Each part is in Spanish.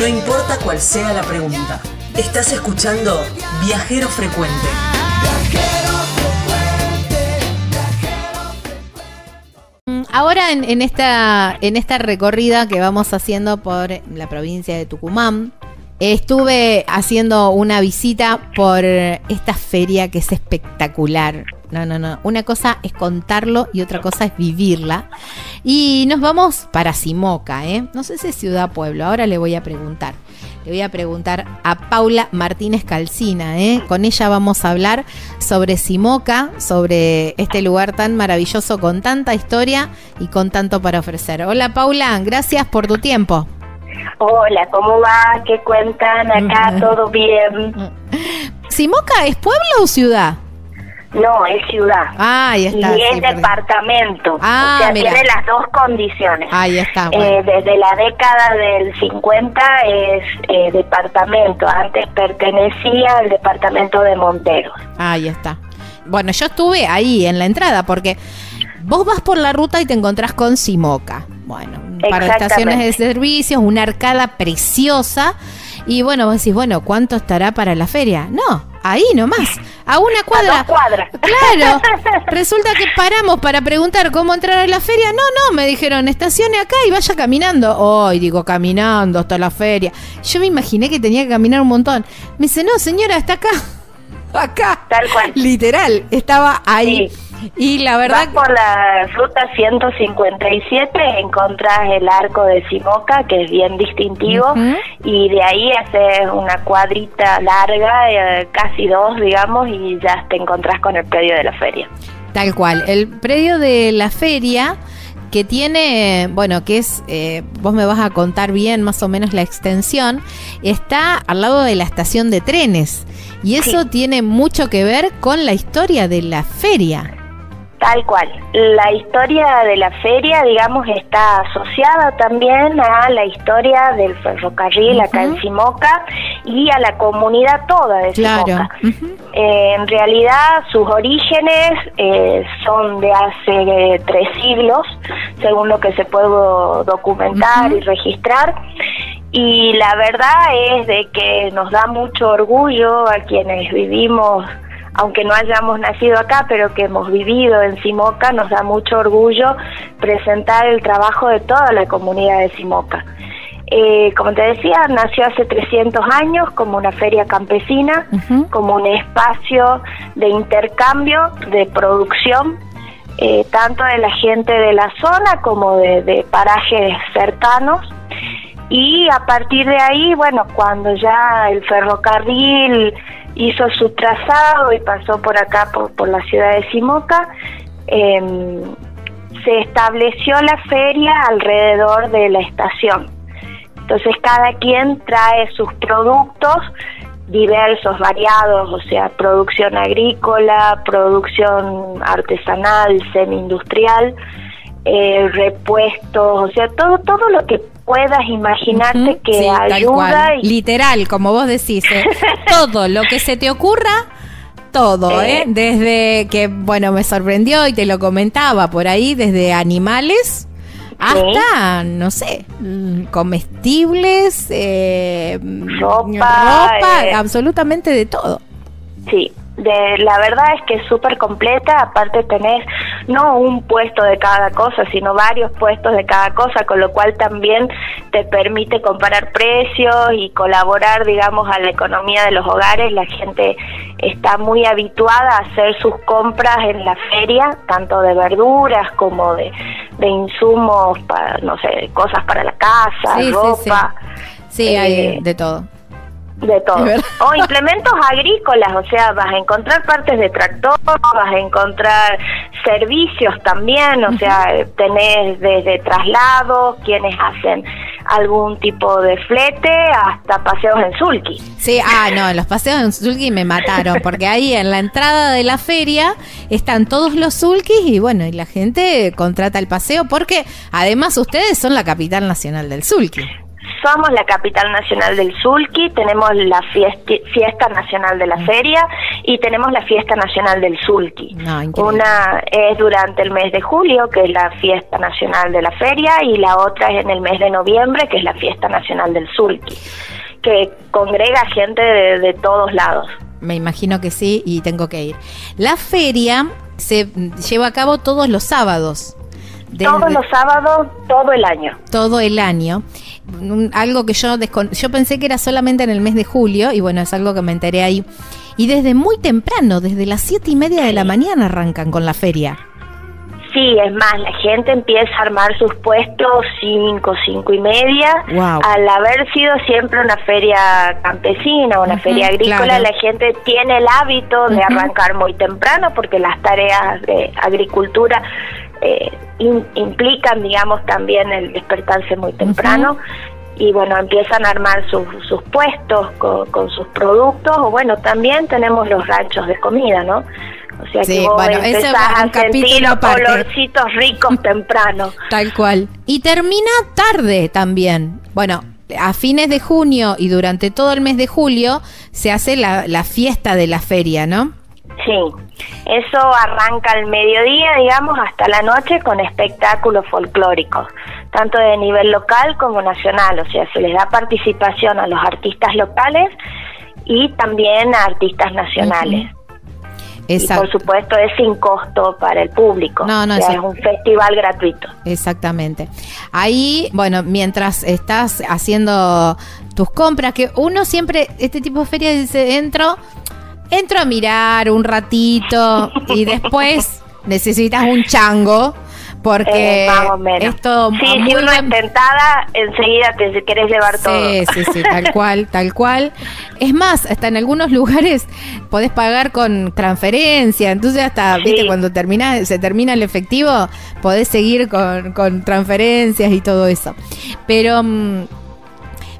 No importa cuál sea la pregunta. Estás escuchando Viajero Frecuente. Mm, Ahora en, en esta, en esta recorrida que vamos haciendo por la provincia de Tucumán, estuve haciendo una visita por esta feria que es espectacular. No, no, no. Una cosa es contarlo y otra cosa es vivirla. Y nos vamos para Simoca, ¿eh? No sé si es ciudad pueblo. Ahora le voy a preguntar. Le voy a preguntar a Paula Martínez Calcina, ¿eh? Con ella vamos a hablar sobre Simoca, sobre este lugar tan maravilloso con tanta historia y con tanto para ofrecer. Hola Paula, gracias por tu tiempo. Hola, ¿cómo va? ¿Qué cuentan? Acá todo bien. ¿Simoca es pueblo o ciudad? No, es ciudad. Ah, ahí está. y es sí, departamento. Ah, o sea, mira. tiene las dos condiciones. Ahí está. Eh, desde la década del 50 es eh, departamento. Antes pertenecía al departamento de Monteros. Ahí está. Bueno, yo estuve ahí en la entrada porque vos vas por la ruta y te encontrás con Simoca. Bueno, un par de estaciones de servicios, una arcada preciosa. Y bueno, vos decís, bueno, ¿cuánto estará para la feria? No, ahí nomás, a una cuadra. dos cuadras. Claro, resulta que paramos para preguntar cómo entrar a la feria. No, no, me dijeron, estacione acá y vaya caminando. Hoy digo, caminando hasta la feria. Yo me imaginé que tenía que caminar un montón. Me dice, no, señora, está acá. Acá. Tal cual. Literal, estaba ahí. Sí. Y la Vas verdad, por la ruta 157, encontrás el arco de Simoca, que es bien distintivo, y de ahí haces una cuadrita larga, eh, casi dos, digamos, y ya te encontrás con el predio de la feria. tal cual, el predio de la feria que tiene, bueno, que es, eh, vos me vas a contar bien más o menos la extensión, está al lado de la estación de trenes. Y eso Sí. tiene mucho que ver con la historia de la feria. Tal cual. La historia de la feria, digamos, está asociada también a la historia del ferrocarril acá en. Simoca y a la comunidad toda de Claro. Simoca. Eh, en realidad sus orígenes eh, son de hace eh, tres siglos, según lo que se puede documentar y registrar. Y la verdad es de que nos da mucho orgullo a quienes vivimos, aunque no hayamos nacido acá, pero que hemos vivido en Simoca, nos da mucho orgullo presentar el trabajo de toda la comunidad de Simoca. Eh, como te decía, nació hace 300 años como una feria campesina, como un espacio de intercambio, de producción, eh, tanto de la gente de la zona como de, de parajes cercanos. Y a partir de ahí, bueno, cuando ya el ferrocarril hizo su trazado y pasó por acá, por, por la ciudad de Simoca, em, se estableció la feria alrededor de la estación. Entonces cada quien trae sus productos diversos, variados, o sea, producción agrícola, producción artesanal, semi-industrial, eh, repuestos, o sea, todo todo lo que puedas imaginarte que Sí, ayuda y Literal, como vos decís, ¿eh? todo lo que se te ocurra, todo, ¿eh? Desde que, bueno, me sorprendió y te lo comentaba por ahí, desde animales hasta, no sé, comestibles, eh, Ropa, ropa, eh. absolutamente de todo. Sí, de, la verdad es que es súper completa, aparte tenés no un puesto de cada cosa, sino varios puestos de cada cosa, con lo cual también te permite comparar precios y colaborar, digamos, a la economía de los hogares. La gente está muy habituada a hacer sus compras en la feria, tanto de verduras como de, de insumos, para, no sé, cosas para la casa, Sí, sí, ropa. Sí, hay Eh, de todo. De todo. O implementos agrícolas, o sea, vas a encontrar partes de tractor, vas a encontrar servicios también, o sea, tenés desde traslados, quienes hacen algún tipo de flete, hasta paseos en sulky. Sí, ah, no, los paseos en Zulki me mataron, porque ahí en la entrada de la feria están todos los Zulkis y bueno, y la gente contrata el paseo, porque además ustedes son la capital nacional del Zulki. Somos la capital nacional del Sulki, tenemos la fiesta, nacional de la mm. feria y tenemos la fiesta nacional del Sulki. Una es durante el mes de julio, que es la fiesta nacional de la feria, y la otra es en el mes de noviembre, que es la fiesta nacional del Sulki, que congrega gente de todos lados. Me imagino que sí y tengo que ir. La feria se lleva a cabo todos los sábados. todos los sábados, todo el año. Todo el año. Algo que yo yo pensé que era solamente en el mes de julio y bueno, es algo que me enteré ahí. Y desde muy temprano, desde las siete y media de la mañana arrancan con la feria. Sí, es más, la gente empieza a armar sus puestos cinco, cinco y media. Al haber sido siempre una feria campesina, una feria agrícola, la gente tiene el hábito de arrancar muy temprano porque las tareas de agricultura eh, implican, digamos, también el despertarse muy temprano. Y bueno, empiezan a armar sus, sus puestos con, con sus productos, o bueno, también tenemos los ranchos de comida, ¿no? O sea que vos bueno, ese a sentir los colorcitos ricos temprano. Tal cual. Y termina tarde también. Bueno, a fines de junio y durante todo el mes de julio se hace la, la fiesta de la feria, ¿no? Sí, eso arranca al mediodía, digamos, hasta la noche con espectáculos folclóricos, tanto de nivel local como nacional, o sea, se les da participación a los artistas locales y también a artistas nacionales. Y por supuesto es sin costo para el público. No, no, es un festival gratuito. Exactamente. Ahí, bueno, mientras estás haciendo tus compras, que uno siempre, este tipo de ferias dice, entro, entro a mirar un ratito y después necesitas un chango porque eh, esto sí, si uno es tentada enseguida te querés llevar todo. sí sí sí tal cual tal cual. Es más hasta en algunos lugares podés pagar con transferencia. Entonces hasta viste cuando termina se termina el efectivo podés seguir con, con transferencias y todo eso. Pero mm,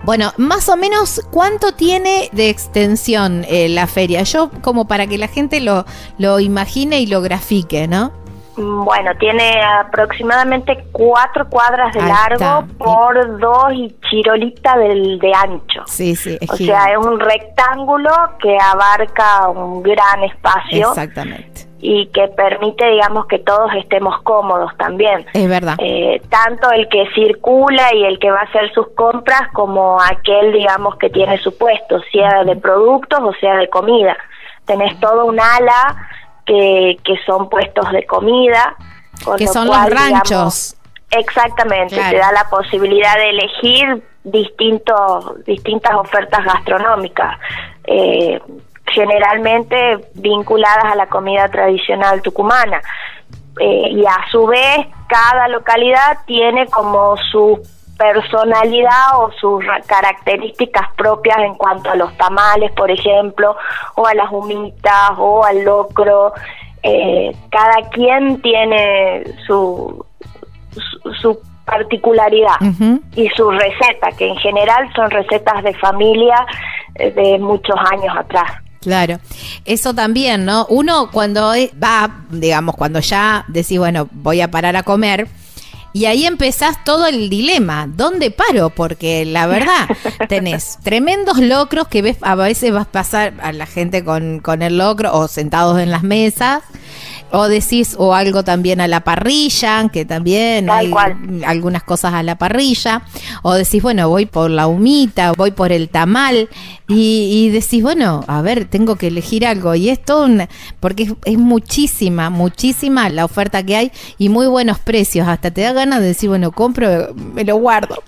bueno, más o menos, ¿cuánto tiene de extensión eh, la feria? Yo, como para que la gente lo, lo imagine y lo grafique, ¿no? Bueno, tiene aproximadamente cuatro cuadras de largo por dos y chirolita del, de ancho. Sí, sí. o sea, es un rectángulo que abarca un gran espacio. Exactamente. Y que permite, digamos, que todos estemos cómodos también. Es verdad. Eh, tanto el que circula y el que va a hacer sus compras como aquel, digamos, que tiene su puesto, sea de productos o sea de comida. Tenés todo un ala que, son puestos de comida. que son los ranchos. exactamente, te da la posibilidad de elegir distintos, distintas ofertas gastronómicas. Eh, generalmente vinculadas a la comida tradicional tucumana. Eh, y a su vez, cada localidad tiene como su personalidad o sus características propias en cuanto a los tamales, por ejemplo, o a las humitas o al locro. Eh, cada quien tiene su, su, particularidad y su receta, que en general son recetas de familia eh, de muchos años atrás. Claro, eso también, ¿no? Uno cuando va, digamos, cuando ya decís, bueno, voy a parar a comer, y ahí empezás todo el dilema. ¿Dónde paro? Porque la verdad, tenés tremendos locros que ves, a veces vas a pasar a la gente con, con el locro o sentados en las mesas o decís, o algo también a la parrilla, que también hay algunas cosas a la parrilla. O decís, bueno, voy por la humita, voy por el tamal. Y, decís, bueno, a ver, tengo que elegir algo. Y es todo porque es, muchísima, muchísima la oferta que hay y muy buenos precios. Hasta te da ganas de decir, bueno, compro, me lo guardo.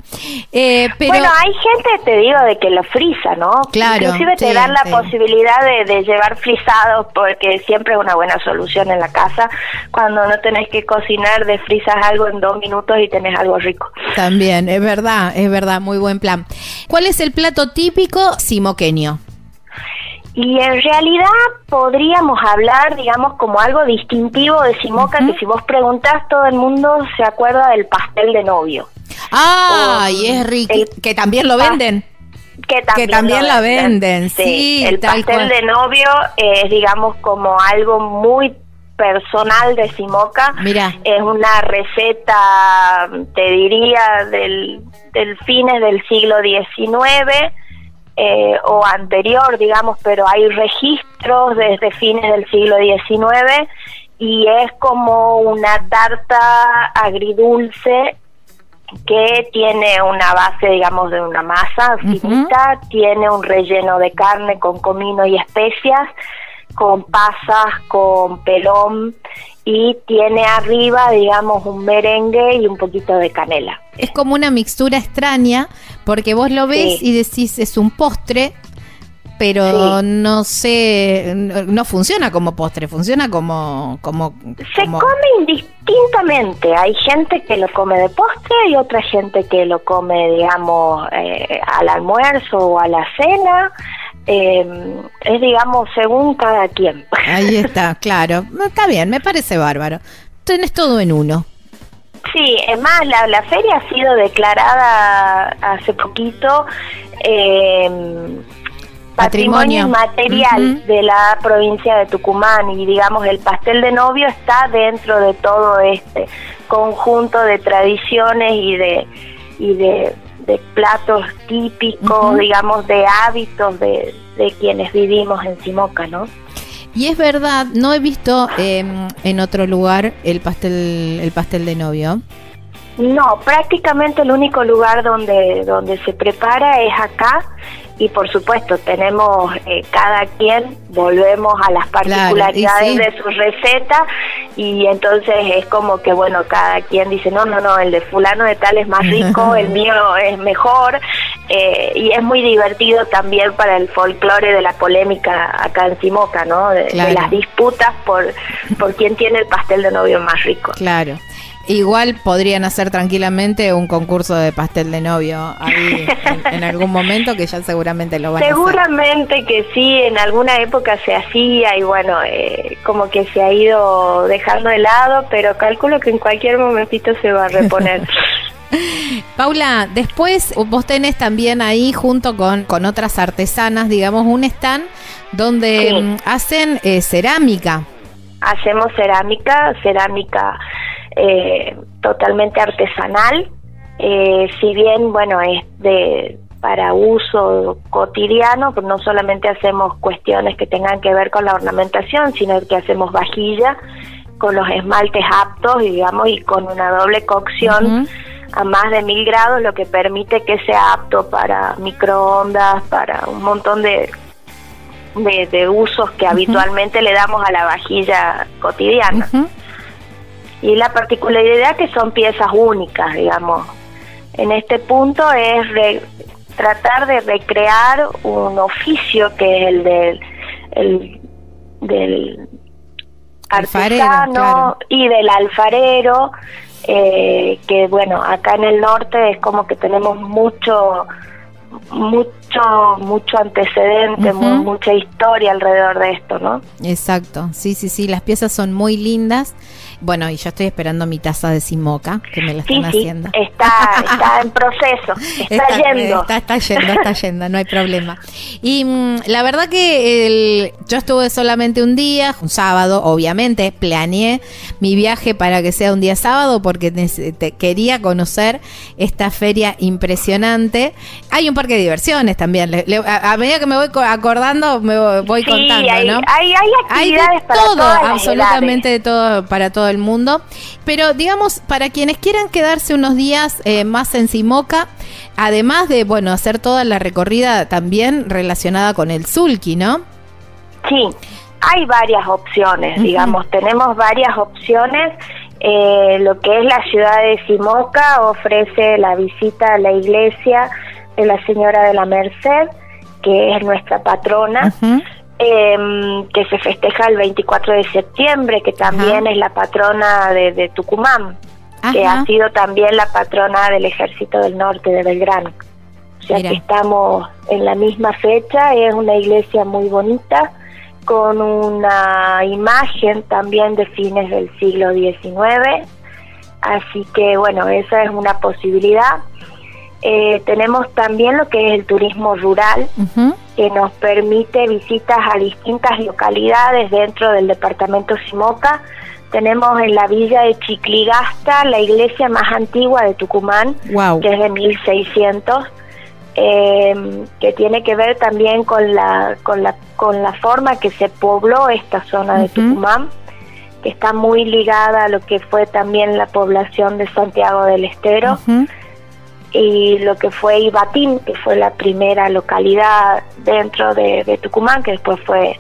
Eh, pero... Bueno, hay gente, te digo, de que lo frisa, ¿no? Claro. Inclusive te dan la posibilidad de, de llevar frisados porque siempre es una buena solución en la casa cuando no tenés que cocinar, desfrizas algo en dos minutos y tenés algo rico. También, es verdad, es verdad, muy buen plan. ¿Cuál es el plato típico simoqueño? Y en realidad podríamos hablar, digamos, como algo distintivo de Simoca, que si vos preguntás, todo el mundo se acuerda del pastel de novio. Ah, y es rico. que también lo venden. Que también, la venden, sí. el pastel de novio es, digamos, como algo muy personal de Simoca. Mira. Es una receta, te diría, del, del fines del siglo XIX eh, o anterior, digamos, pero hay registros desde fines del siglo XIX y es como una tarta agridulce que tiene una base, digamos, de una masa finita, tiene un relleno de carne con comino y especias, con pasas, con pelón y tiene arriba, digamos, un merengue y un poquito de canela. Es como una mixtura extraña porque vos lo ves y decís es un postre, pero no sé, no funciona como postre, funciona como... como Se come indistintamente, hay gente que lo come de postre y otra gente que lo come, digamos, eh, al almuerzo o a la cena. Eh, es, digamos, según cada quien. Ahí está, claro. Está bien, me parece bárbaro. Tenés todo en uno. Sí, es más, la, la feria ha sido declarada hace poquito eh, patrimonio, material de la provincia de Tucumán y digamos el pastel de novio está dentro de todo este conjunto de tradiciones y de y de, platos típicos, digamos, de hábitos de, de quienes vivimos en Simoca, ¿no? Y es verdad, no he visto em, en otro lugar el pastel, el pastel de novio. No, prácticamente el único lugar donde, donde se prepara es acá y por supuesto tenemos eh, cada quien volvemos a las particularidades de su receta y entonces es como que bueno cada quien dice no no no el de fulano de tal es más rico el mío es mejor eh, y es muy divertido también para el folclore de la polémica acá en Simoca no de, de las disputas por por quién tiene el pastel de novio más rico. Claro Igual podrían hacer tranquilamente un concurso de pastel de novio ahí en, algún momento que ya seguramente lo van a hacer. Seguramente que sí, en alguna época se hacía y bueno, eh, como que se ha ido dejando de lado, pero calculo que en cualquier momentito se va a reponer. Paula, después vos tenés también ahí junto con, con otras artesanas, digamos, un stand donde mm, hacen eh, cerámica. Hacemos cerámica, cerámica eh, totalmente artesanal, eh, si bien, bueno, es de para uso cotidiano, pues no solamente hacemos cuestiones que tengan que ver con la ornamentación, sino que hacemos vajilla con los esmaltes aptos, digamos, y con una doble cocción a más de mil grados, lo que permite que sea apto para microondas, para un montón de, de, usos que habitualmente le damos a la vajilla cotidiana. Y la particularidad que son piezas únicas, digamos. En este punto es tratar de recrear un oficio que es el del, el, del artesano y del alfarero, eh, que bueno, acá en el norte es como que tenemos mucho mucho mucho antecedente, mucha historia alrededor de esto, ¿no? Exacto, sí, sí, sí, las piezas son muy lindas bueno, y yo estoy esperando mi taza de Simoca, que me la están haciendo. Está, está en proceso, está, yendo. Está, está, yendo, está yendo, no hay problema. Y mm, la verdad que el, yo estuve solamente un día, un sábado, obviamente, planeé mi viaje para que sea un día sábado porque quería conocer esta feria impresionante. Hay un parque de diversiones también. a, medida que me voy acordando, me voy contando, hay, ¿no? Hay, hay actividades para todo, absolutamente de todo, para todo el mundo. Pero digamos, para quienes quieran quedarse unos días eh, más en Simoca, además de, bueno, hacer toda la recorrida también relacionada con el Sulki, ¿no? Sí, hay varias opciones, digamos, tenemos varias opciones. Eh, lo que es la ciudad de Simoca ofrece la visita a la iglesia de la Señora de la Merced, que es nuestra patrona. Em, que se festeja el 24 de septiembre, que también es la patrona de, Tucumán, que ha sido también la patrona del Ejército del Norte de Belgrano. O sea que estamos en la misma fecha, es una iglesia muy bonita, con una imagen también de fines del siglo XIX, así que bueno, esa es una posibilidad. Eh, tenemos también lo que es el turismo rural, que nos permite visitas a distintas localidades dentro del departamento Simoca. Tenemos en la villa de Chicligasta la iglesia más antigua de Tucumán, que es de 1600, eh, que tiene que ver también con la, con la, con la forma que se pobló esta zona de Tucumán que está muy ligada a lo que fue también la población de Santiago del Estero y lo que fue Ibatín, que fue la primera localidad dentro de, Tucumán, que después fue,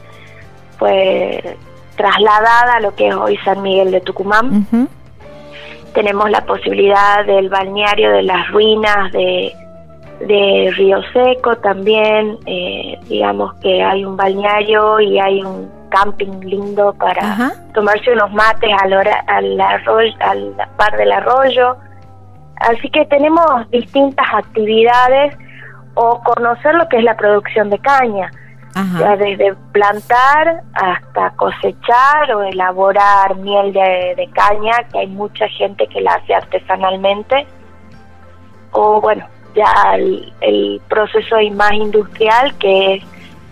fue trasladada a lo que es hoy San Miguel de Tucumán. Tenemos la posibilidad del balneario de las ruinas de, de Río Seco también, eh, digamos que hay un balneario y hay un camping lindo para tomarse unos mates al, hora, al, arroyo, al par del arroyo. Así que tenemos distintas actividades o conocer lo que es la producción de caña, desde plantar hasta cosechar o elaborar miel de, caña, que hay mucha gente que la hace artesanalmente, o bueno, ya el, el proceso más industrial que es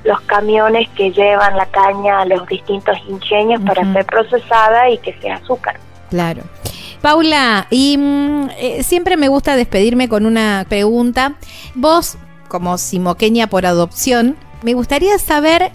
los camiones que llevan la caña a los distintos ingenios para ser procesada y que sea azúcar. Claro. Paula, y mm, eh, siempre me gusta despedirme con una pregunta. Vos, como simoqueña por adopción, me gustaría saber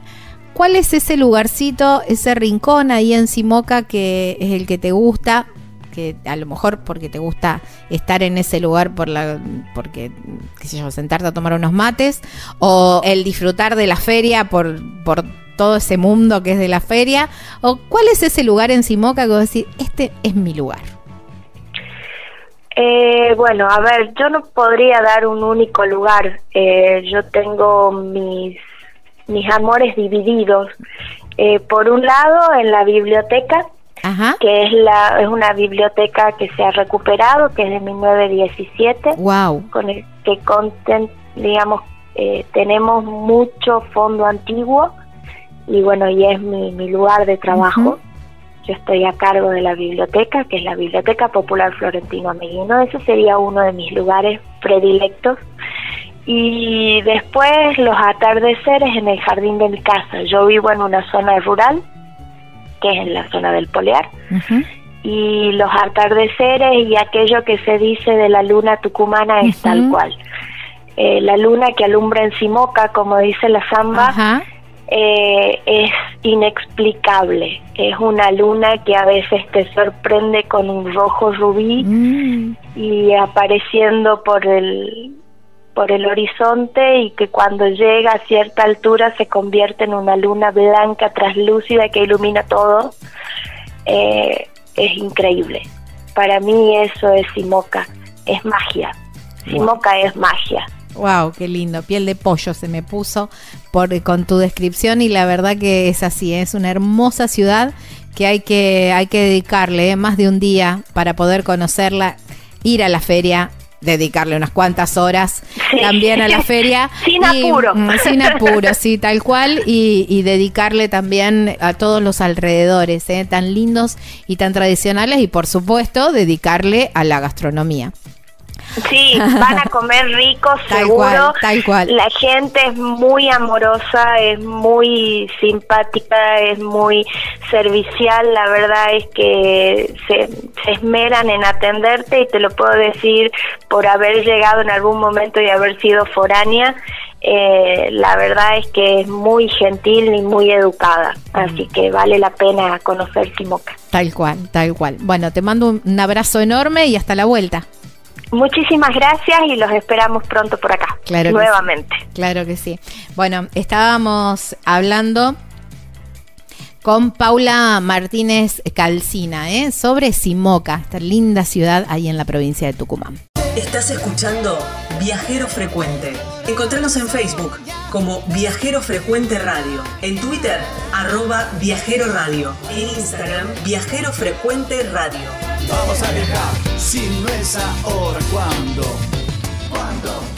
cuál es ese lugarcito, ese rincón ahí en Simoca que es el que te gusta, que a lo mejor porque te gusta estar en ese lugar por la porque qué sé yo, sentarte a tomar unos mates o el disfrutar de la feria por por todo ese mundo que es de la feria o cuál es ese lugar en Simoca que vos decís, este es mi lugar. Eh, bueno, a ver, yo no podría dar un único lugar. Eh, yo tengo mis, mis amores divididos. Eh, por un lado, en la biblioteca, que es la es una biblioteca que se ha recuperado, que es de 1917. Wow. Con el que conten, digamos, eh, tenemos mucho fondo antiguo y bueno, y es mi, mi lugar de trabajo. Yo estoy a cargo de la biblioteca, que es la Biblioteca Popular Florentino Ameguino. Ese sería uno de mis lugares predilectos. Y después los atardeceres en el jardín de mi casa. Yo vivo en una zona rural, que es en la zona del Polear. Y los atardeceres y aquello que se dice de la luna tucumana es tal cual. Eh, la luna que alumbra en Simoca, como dice la samba, eh, es inexplicable. Es una luna que a veces te sorprende con un rojo rubí mm. y apareciendo por el por el horizonte y que cuando llega a cierta altura se convierte en una luna blanca traslúcida que ilumina todo. Eh, es increíble. Para mí eso es Simoca, es magia. Simoca es magia. Wow, qué lindo. Piel de pollo se me puso por, con tu descripción y la verdad que es así. Es una hermosa ciudad que hay que, hay que dedicarle eh, más de un día para poder conocerla, ir a la feria, dedicarle unas cuantas horas también a la feria. sin apuro. Mm, sin apuro, sí, tal cual. Y, y, dedicarle también a todos los alrededores, eh, tan lindos y tan tradicionales. Y por supuesto, dedicarle a la gastronomía. Sí, van a comer rico, seguro. Tal cual, La gente es muy amorosa, es muy simpática, es muy servicial. La verdad es que se, esmeran en atenderte y te lo puedo decir por haber llegado en algún momento y haber sido foránea. Eh, la verdad es que es muy gentil y muy educada, así que vale la pena conocer Simoca. Tal cual, tal cual. Bueno, te mando un abrazo enorme y hasta la vuelta. Muchísimas gracias y los esperamos pronto por acá. Claro nuevamente. Claro que sí. Bueno, estábamos hablando con Paula Martínez Calcina ¿eh? sobre Simoca, esta linda ciudad ahí en la provincia de Tucumán. Estás escuchando Viajero Frecuente. Encontranos en Facebook como Viajero Frecuente Radio, en Twitter arroba Viajero Radio, en Instagram Viajero Frecuente Radio. Vamos a viajar, si no es ahora, ¿cuándo? ¿Cuándo?